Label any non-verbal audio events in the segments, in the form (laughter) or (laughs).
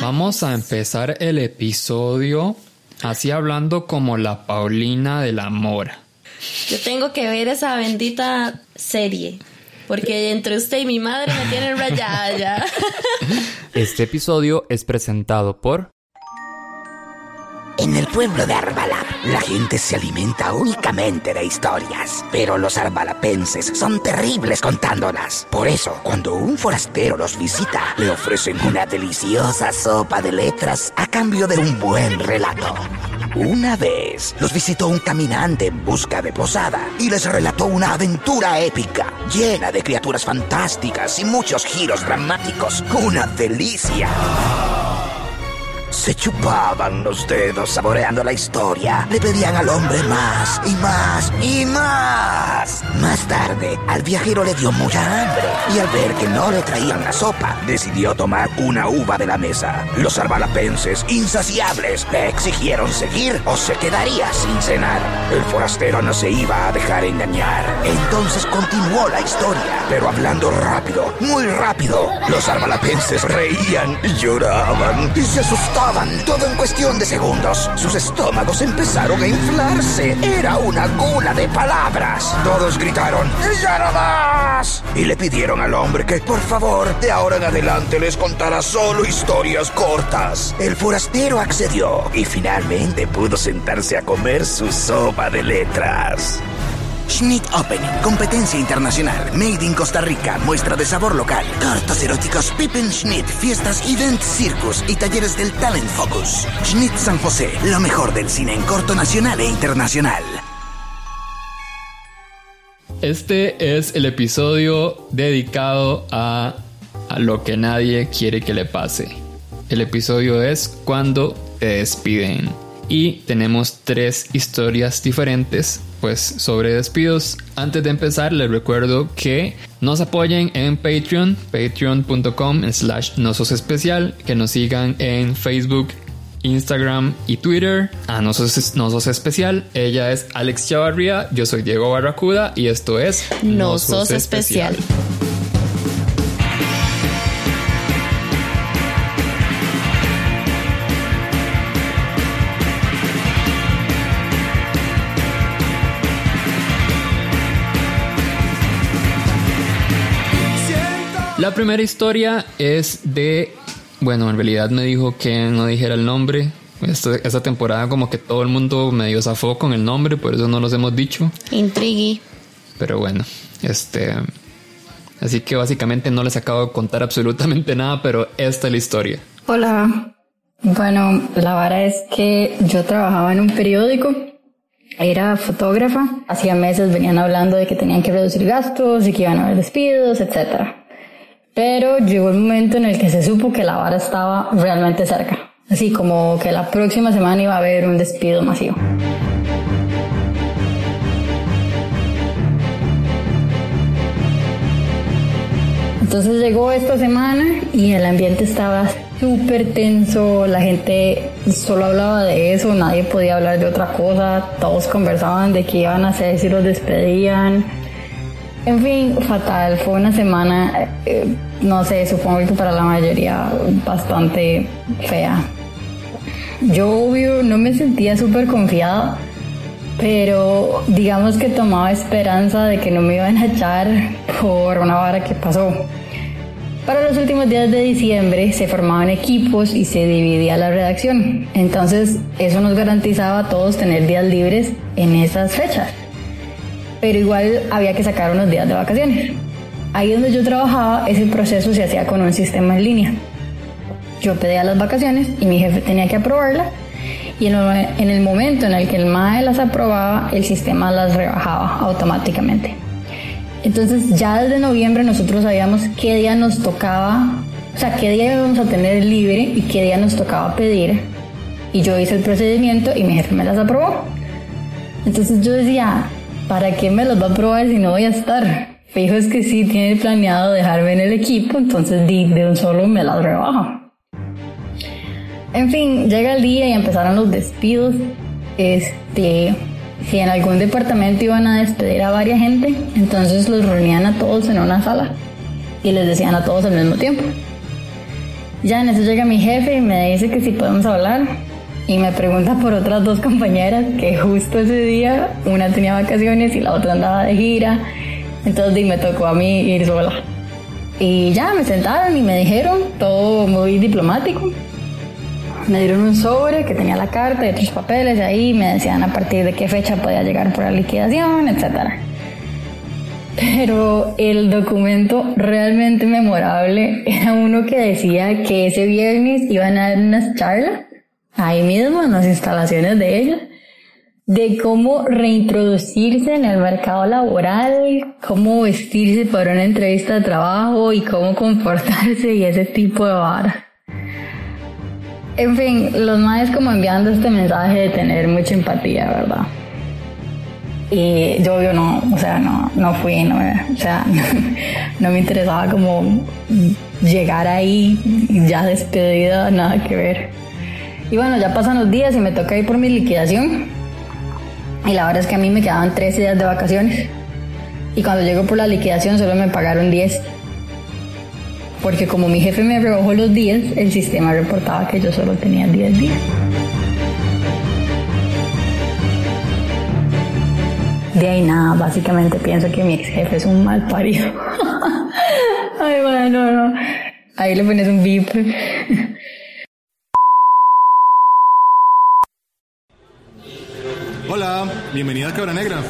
Vamos a empezar el episodio así hablando como la Paulina de la Mora. Yo tengo que ver esa bendita serie. Porque entre usted y mi madre me tienen rayada ya. (laughs) Este episodio es presentado por En el pueblo de Arbalap, la gente se alimenta únicamente de historias, pero los arbalapenses son terribles contándolas. Por eso, cuando un forastero los visita, le ofrecen una deliciosa sopa de letras a cambio de un buen relato. Una vez los visitó un caminante en busca de posada y les relató una aventura épica, llena de criaturas fantásticas y muchos giros dramáticos. ¡Una delicia! Se chupaban los dedos saboreando la historia. Le pedían al hombre más y más y más. Más tarde, al viajero le dio mucha hambre y al ver que no le traían la sopa, decidió tomar una uva de la mesa. Los arbalapenses, insaciables, le exigieron seguir o se quedaría sin cenar. El forastero no se iba a dejar engañar. Entonces continuó la historia, pero hablando rápido, muy rápido. Los arbalapenses reían y lloraban y se asustaban todo en cuestión de segundos. Sus estómagos empezaron a inflarse. Era una gula de palabras. Todos gritaron, ¡Y ya no más! Y le pidieron al hombre que, por favor, de ahora en adelante les contara solo historias cortas. El forastero accedió y finalmente pudo sentarse a comer su sopa de letras. Schnitt Opening, competencia internacional, made in Costa Rica, muestra de sabor local, cortos eróticos, Pippen Schnitt, fiestas, event, circus y talleres del Talent Focus. Schnitt San José, lo mejor del cine en corto nacional e internacional. Este es el episodio dedicado a lo que nadie quiere que le pase. El episodio es cuando te despiden. Y tenemos tres historias diferentes pues sobre despidos. Antes de empezar les recuerdo que nos apoyen en Patreon, patreon.com slash nosos especial, que nos sigan en Facebook, Instagram y Twitter a Nosos, Nosos Especial. Ella es Alex Chavarría, yo soy Diego Barracuda y esto es Nosos Especial. La primera historia es de, bueno, en realidad me dijo que no dijera el nombre. Esta, esta temporada como que todo el mundo medio zafó con el nombre, por eso no los hemos dicho. Intrigui. Pero bueno, este... Así que básicamente no les acabo de contar absolutamente nada, pero esta es la historia. Hola. Bueno, la vara es que yo trabajaba en un periódico, era fotógrafa, hacía meses venían hablando de que tenían que reducir gastos y que iban a haber despidos, etcétera. Pero llegó el momento en el que se supo que la vara estaba realmente cerca. Así como que la próxima semana iba a haber un despido masivo. Entonces llegó esta semana y el ambiente estaba súper tenso, la gente solo hablaba de eso, nadie podía hablar de otra cosa, todos conversaban de qué iban a hacer si los despedían. En fin, fatal, fue una semana, eh, no sé, supongo que para la mayoría bastante fea. Yo obvio no me sentía súper confiada, pero digamos que tomaba esperanza de que no me iban a echar por una vara que pasó. Para los últimos días de diciembre se formaban equipos y se dividía la redacción. Entonces eso nos garantizaba a todos tener días libres en esas fechas. Pero igual había que sacar unos días de vacaciones. Ahí donde yo trabajaba, ese proceso se hacía con un sistema en línea. Yo pedía las vacaciones y mi jefe tenía que aprobarlas. Y en el, en el momento en el que el MAE las aprobaba, el sistema las rebajaba automáticamente. Entonces ya desde noviembre nosotros sabíamos qué día nos tocaba, o sea, qué día íbamos a tener libre y qué día nos tocaba pedir. Y yo hice el procedimiento y mi jefe me las aprobó. Entonces yo decía, ¿para qué me los va a aprobar si no voy a estar? Fijo es que sí tiene planeado dejarme en el equipo, entonces de, de un solo me las rebaja. En fin, llega el día y empezaron los despidos. Este, si en algún departamento iban a despedir a varias gente, entonces los reunían a todos en una sala y les decían a todos al mismo tiempo. Ya en eso llega mi jefe y me dice que si podemos hablar. Y me pregunta por otras dos compañeras que justo ese día una tenía vacaciones y la otra andaba de gira. Entonces me tocó a mí ir sola. Y ya me sentaron y me dijeron todo muy diplomático. Me dieron un sobre que tenía la carta y otros papeles ahí. Me decían a partir de qué fecha podía llegar por la liquidación, etcétera. Pero el documento realmente memorable era uno que decía que ese viernes iban a dar unas charlas ahí mismo en las instalaciones de ella de cómo reintroducirse en el mercado laboral, cómo vestirse para una entrevista de trabajo y cómo comportarse y ese tipo de vara. En fin, los más como enviando este mensaje de tener mucha empatía, ¿verdad? Y yo, yo no, o sea, no, no fui, no, o sea, (laughs) no me interesaba como llegar ahí ya despedida, nada que ver. Y bueno, ya pasan los días y me toca ir por mi liquidación. Y la verdad es que a mí me quedaban tres días de vacaciones. Y cuando llego por la liquidación solo me pagaron 10. Porque como mi jefe me rebajó los días, el sistema reportaba que yo solo tenía 10 días. De ahí nada, básicamente pienso que mi ex jefe es un mal parido. (laughs) Ay, bueno, no. Ahí le pones un bip. Bienvenida a Cabra Negra. No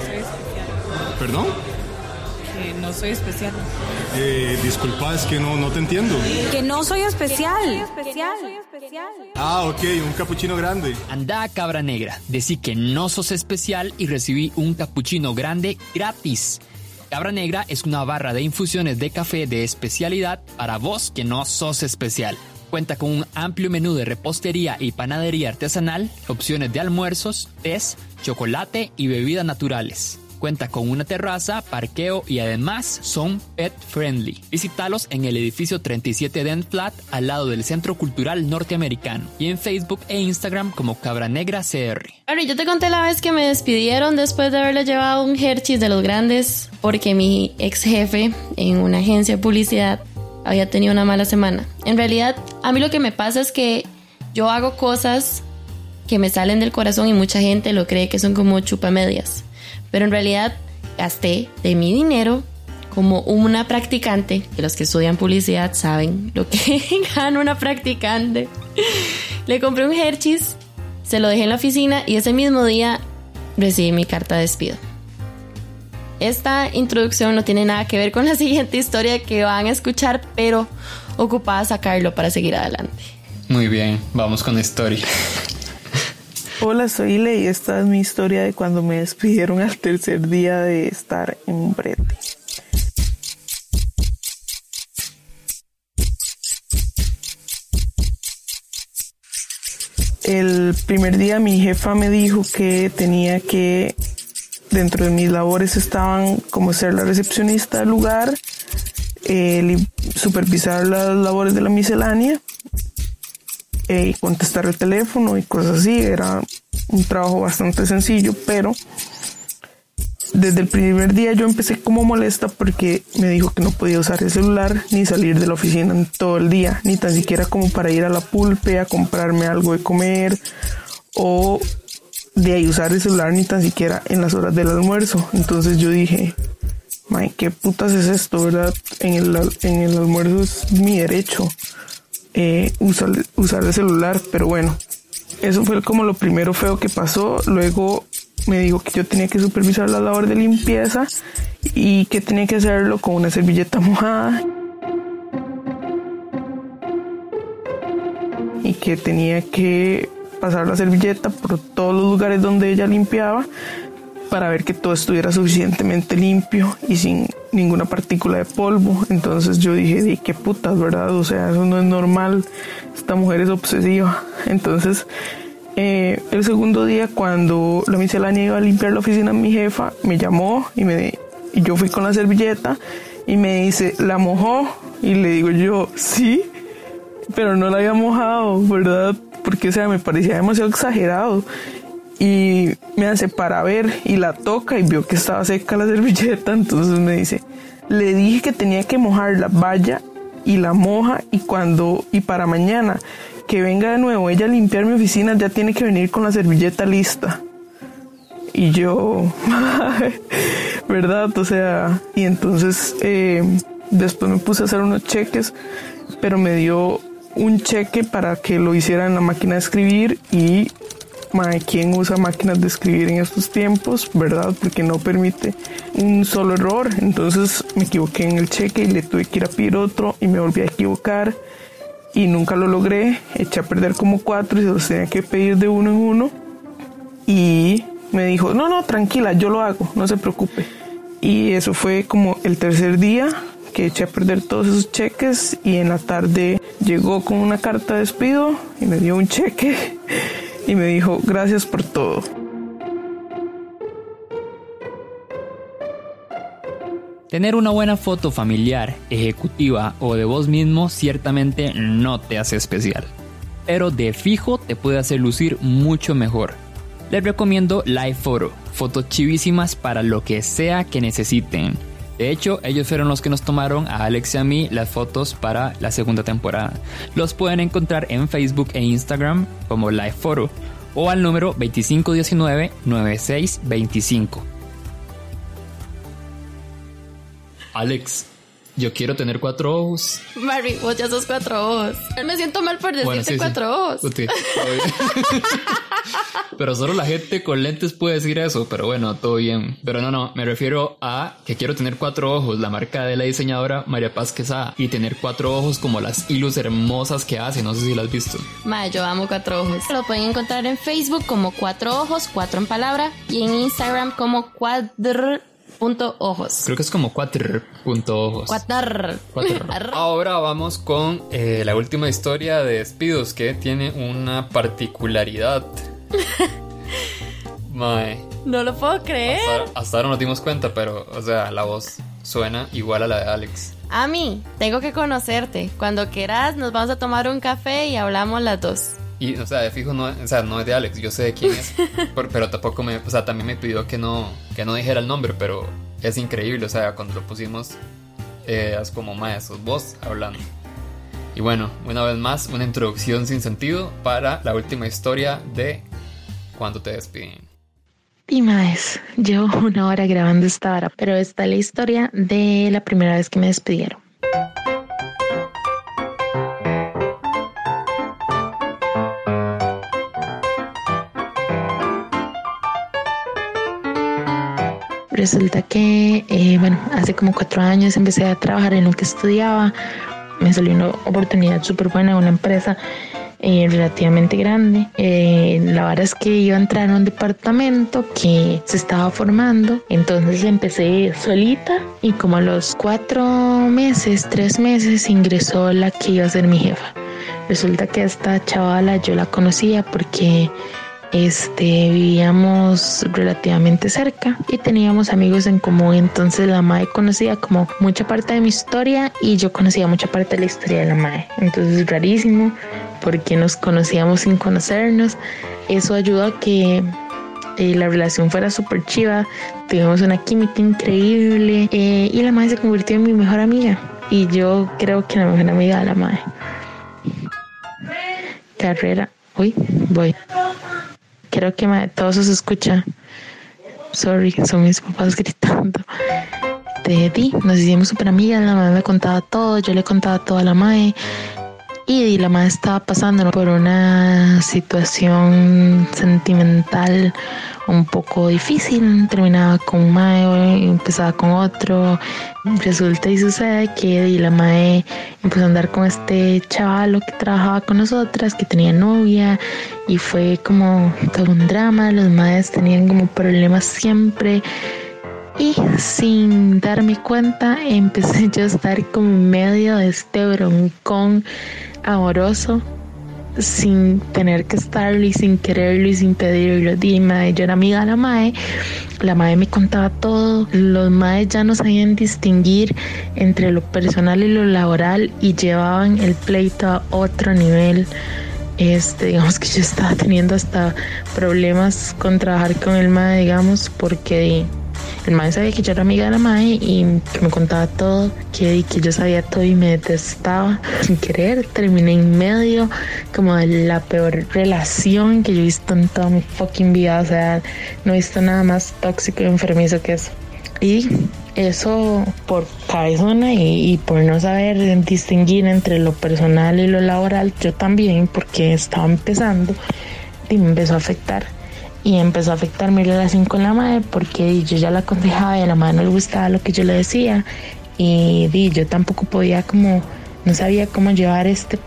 soy especial. ¿Perdón? Que no soy especial. Eh, disculpa, es que no, no te entiendo. Que no soy especial. Ah, ok, un capuchino grande. Anda a Cabra Negra, decí que no sos especial y recibí un capuchino grande gratis. Cabra Negra es una barra de infusiones de café de especialidad para vos que no sos especial. Cuenta con un amplio menú de repostería y panadería artesanal, opciones de almuerzos, tés, chocolate y bebidas naturales. Cuenta con una terraza, parqueo y además son pet friendly. Visítalos en el edificio 37 Dent Flat al lado del Centro Cultural Norteamericano y en Facebook e Instagram como Cabra Negra CR. Bueno, yo te conté la vez que me despidieron después de haberle llevado un Hershey's de los grandes porque mi ex jefe en una agencia de publicidad había tenido una mala semana. En realidad, a mí lo que me pasa es que yo hago cosas que me salen del corazón y mucha gente lo cree que son como chupamedias. Pero en realidad gasté de mi dinero como una practicante, que los que estudian publicidad saben lo que (laughs) gana una practicante. Le compré un Hershey's, se lo dejé en la oficina y ese mismo día recibí mi carta de despido. Esta introducción no tiene nada que ver con la siguiente historia que van a escuchar, pero ocupada sacarlo para seguir adelante. Muy bien, vamos con la historia. (laughs) Hola, soy Ile y esta es mi historia de cuando me despidieron al tercer día de estar en brete. El primer día mi jefa me dijo que tenía que, dentro de mis labores estaban como ser la recepcionista del lugar, eh, supervisar las labores de la miscelánea y contestar el teléfono y cosas así. Era un trabajo bastante sencillo, pero desde el primer día yo empecé como molesta porque me dijo que no podía usar el celular ni salir de la oficina en todo el día, ni tan siquiera como para ir a la pulpe a comprarme algo de comer o de usar el celular ni tan siquiera en las horas del almuerzo. Entonces yo dije, May, ¿qué putas es esto, verdad? En el, en el almuerzo es mi derecho eh, usar, usar el celular, pero bueno, eso fue como lo primero feo que pasó. Luego me dijo que yo tenía que supervisar la labor de limpieza y que tenía que hacerlo con una servilleta (laughs) mojada. Y que tenía que pasar la servilleta por todos los lugares donde ella limpiaba para ver que todo estuviera suficientemente limpio y sin ninguna partícula de polvo. Entonces yo dije, di qué putas, ¿verdad? O sea, eso no es normal. Esta mujer es obsesiva. Entonces, eh, el segundo día, cuando la miscelánea iba a limpiar la oficina mi jefa, me llamó y, me, y yo fui con la servilleta y me dice, ¿la mojó? Y le digo yo, sí, pero no la había mojado, ¿verdad? Porque, o sea, me parecía demasiado exagerado y me hace para ver y la toca y vio que estaba seca la servilleta, entonces me dice, le dije que tenía que mojarla, vaya y la moja y cuando y para mañana que venga de nuevo ella a limpiar mi oficina ya tiene que venir con la servilleta lista. Y yo, (laughs) ¿verdad? O sea, y entonces eh, después me puse a hacer unos cheques, pero me dio un cheque para que lo hiciera en la máquina de escribir y ¿quién usa máquinas de escribir en estos tiempos? ¿Verdad? Porque no permite un solo error. Entonces me equivoqué en el cheque y le tuve que ir a pedir otro y me volví a equivocar y nunca lo logré. Eché a perder como cuatro y se los tenía que pedir de uno en uno. Y me dijo, no, no, tranquila, yo lo hago, no se preocupe. Y eso fue como el tercer día que eché a perder todos esos cheques y en la tarde llegó con una carta de despido y me dio un cheque y me dijo, gracias por todo. Tener una buena foto familiar, ejecutiva o de vos mismo ciertamente no te hace especial, pero de fijo te puede hacer lucir mucho mejor. Les recomiendo Live Photo, fotos chivísimas para lo que sea que necesiten. De hecho, ellos fueron los que nos tomaron a Alex y a mí las fotos para la segunda temporada. Los pueden encontrar en Facebook e Instagram como Live Photo o al número 2519-9625. Alex, yo quiero tener cuatro ojos. Mary, vos ya sos cuatro ojos. Me siento mal por decirte cuatro ojos. (laughs) pero solo la gente con lentes puede decir eso, pero bueno, todo bien. Pero no, no, me refiero a que quiero tener cuatro ojos, la marca de la diseñadora María Paz Quesada, y tener cuatro ojos como las hilos hermosas que hace, no sé si las has visto. Ma, yo amo cuatro ojos. Lo pueden encontrar en Facebook como cuatro ojos, cuatro en palabra, y en Instagram como cuadr punto ojos. Creo que es como cuatro punto ojos. (laughs) Ahora vamos con eh, la última historia de despidos que tiene una particularidad. (laughs) Mae. No lo puedo creer. Hasta, ahora nos dimos cuenta, pero, o sea, la voz suena igual a la de Alex. A mí, tengo que conocerte. Cuando quieras, nos vamos a tomar un café y hablamos las dos. Y, o sea, de fijo, no, o sea, no es de Alex, yo sé de quién es, (laughs) pero, tampoco me, o sea, también me pidió que no, que no dijera el nombre, pero es increíble, o sea, cuando lo pusimos, eh, es como, más sos vos hablando. Y bueno, una vez más, una introducción sin sentido para la última historia de Cuando te despiden. Y más, llevo una hora grabando esta hora, pero esta es la historia de la primera vez que me despidieron. Resulta que, eh, bueno, hace como cuatro años empecé a trabajar en lo que estudiaba. Me salió una oportunidad súper buena en una empresa eh, relativamente grande. Eh, la verdad es que iba a entrar a un departamento que se estaba formando. Entonces empecé solita y como a los cuatro meses, tres meses, ingresó la que iba a ser mi jefa. Resulta que esta chavala yo la conocía porque este, vivíamos relativamente cerca y teníamos amigos en común. Entonces la MAE conocía como mucha parte de mi historia y yo conocía mucha parte de la historia de la MAE. Entonces es rarísimo porque nos conocíamos sin conocernos. Eso ayudó a que eh, la relación fuera súper chiva. Tuvimos una química increíble eh, y la MAE se convirtió en mi mejor amiga. Y yo creo que la mejor amiga de la MAE. Carrera. Uy, voy. Creo que todo eso se escucha. Sorry, son mis papás gritando. De Di, nos hicimos súper amigas, la madre me contaba todo, yo le contaba todo a la madre. Y la madre estaba pasando por una situación sentimental un poco difícil, terminaba con un mae, empezaba con otro, resulta y sucede que la mae empezó a andar con este chavalo que trabajaba con nosotras, que tenía novia y fue como todo un drama, los maes tenían como problemas siempre y sin darme cuenta empecé yo a estar como en medio de este broncón amoroso sin tener que estarlo y sin quererlo y sin pedirlo. Dime, yo era amiga de la MAE, la MAE me contaba todo, los MAE ya no sabían distinguir entre lo personal y lo laboral y llevaban el pleito a otro nivel. Este, digamos que yo estaba teniendo hasta problemas con trabajar con el MAE, digamos, porque el mae sabía que yo era amiga de la mae y que me contaba todo, que, que yo sabía todo y me detestaba. Sin querer, terminé en medio como de la peor relación que yo he visto en toda mi fucking vida. O sea, no he visto nada más tóxico y enfermizo que eso. Y eso por cabezona y, y, por no saber distinguir entre lo personal y lo laboral, yo también, porque estaba empezando y me empezó a afectar. Y empezó a afectar mi relación con la madre porque yo ya la aconsejaba y a la madre no le gustaba lo que yo le decía. Y, yo tampoco podía como, no sabía cómo llevar este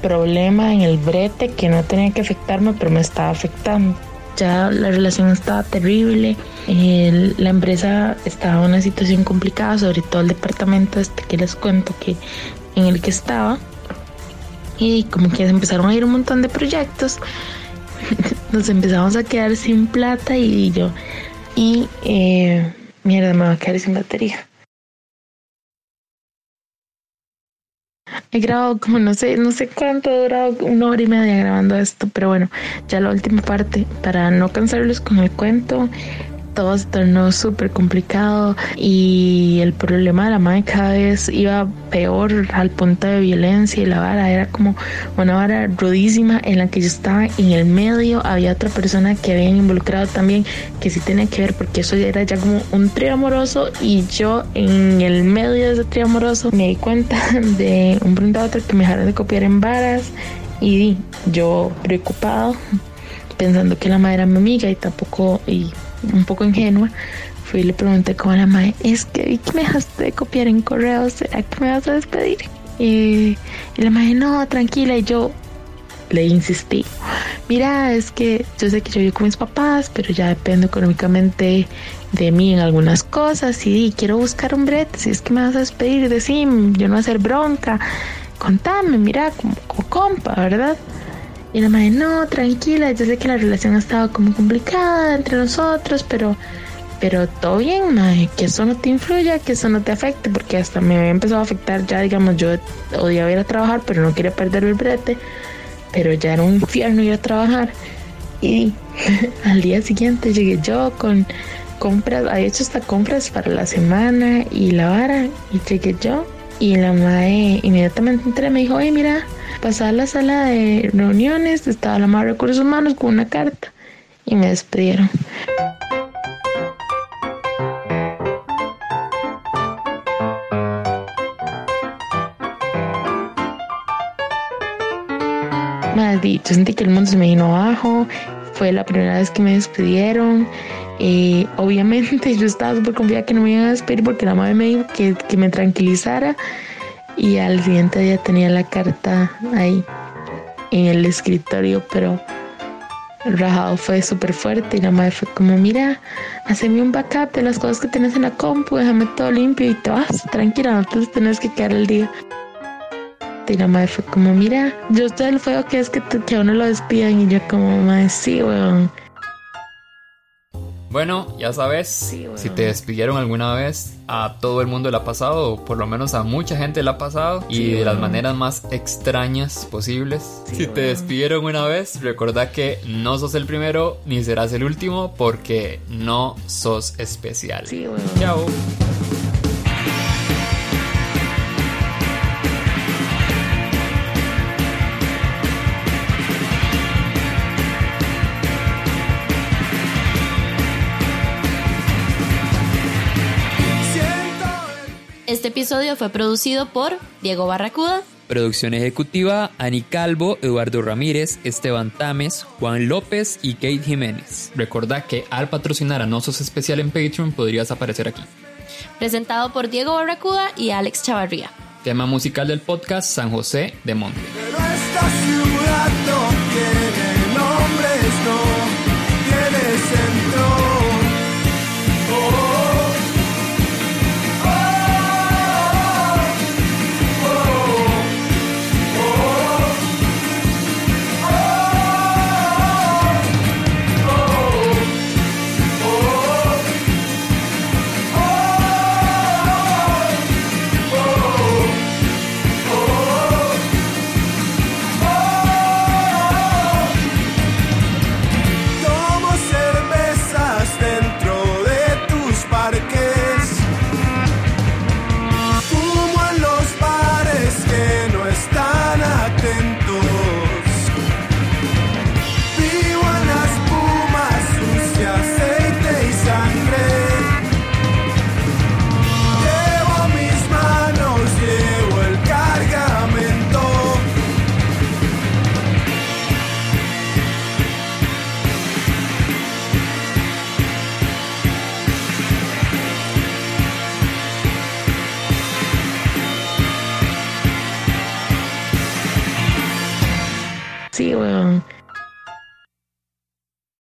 problema en el brete que no tenía que afectarme, pero me estaba afectando ya la relación estaba terrible, la empresa estaba en una situación complicada, sobre todo el departamento este que les cuento que en el que estaba. Y como que empezaron a ir un montón de proyectos, (laughs) nos empezamos a quedar sin plata y yo, y eh, mierda, me va a quedar sin batería. He grabado como no sé, no sé cuánto he durado, una hora y media grabando esto, pero bueno, ya la última parte, para no cansarlos con el cuento, todo se tornó súper complicado y el problema de la madre cada vez iba peor al punto de violencia y la vara era como una vara rudísima en la que yo estaba en el medio, había otra persona que habían involucrado también que sí tenía que ver porque eso era ya como un trío amoroso y yo en el medio de ese trío amoroso me di cuenta (laughs) de un pronto a otro que me dejaron de copiar en varas y yo preocupado pensando que la madre era mi amiga y tampoco y un poco ingenua, fui y le pregunté como a la madre, es que vi que me dejaste de copiar en correo, ¿será que me vas a despedir? Y, la madre, no, tranquila, y yo le insistí, mira, es que yo sé que yo vivo con mis papás, pero ya dependo económicamente de mí en algunas cosas y, quiero buscar un brete, si es que me vas a despedir, decime, yo no voy a hacer bronca, contame, mira, como compa, ¿verdad? Y la madre, no, tranquila, yo sé que la relación ha estado como complicada entre nosotros, pero, pero todo bien, madre, que eso no te influya, que eso no te afecte, porque hasta me había empezado a afectar ya, digamos, yo odiaba ir a trabajar, pero no quería perder el brete, pero ya era un infierno ir a trabajar. Y (laughs) al día siguiente llegué yo con compras, había hecho hasta compras para la semana y la vara, y llegué yo, y la madre inmediatamente entré, me dijo, oye, mira, pasaba a la sala de reuniones, estaba la madre de recursos humanos con una carta y me despidieron. Más dicho, sentí que el mundo se me vino abajo. Fue la primera vez que me despidieron. Eh, obviamente (laughs) yo estaba súper confiada que no me iban a despedir porque la madre me dijo que, que me tranquilizara y al siguiente día tenía la carta ahí en el escritorio, pero rajado fue súper fuerte y la madre fue como, mira, haceme un backup de las cosas que tienes en la compu, déjame todo limpio y te vas, tranquila, no te tenés que quedar el día. Y la madre fue como, mira, yo estoy el fuego que es que, que a uno lo despidan y yo como, madre, sí, weón. Bueno, ya sabes, Sí, bueno. si te despidieron alguna vez, a todo el mundo le ha pasado, o por lo menos a mucha gente le ha pasado, y de las maneras más extrañas posibles. Sí, si te despidieron una vez, recuerda que no sos el primero ni serás el último, porque no sos especial. Sí. Chao. Episodio fue producido por Diego Barracuda, Producción ejecutiva, Ani Calvo, Eduardo Ramírez, Esteban Tames, Juan López y Kate Jiménez. Recordá que al patrocinar a No Sos Especial en Patreon podrías aparecer aquí. presentado por Diego Barracuda y Alex Chavarría. Tema musical del podcast San José de Monte. Pero esta ciudad no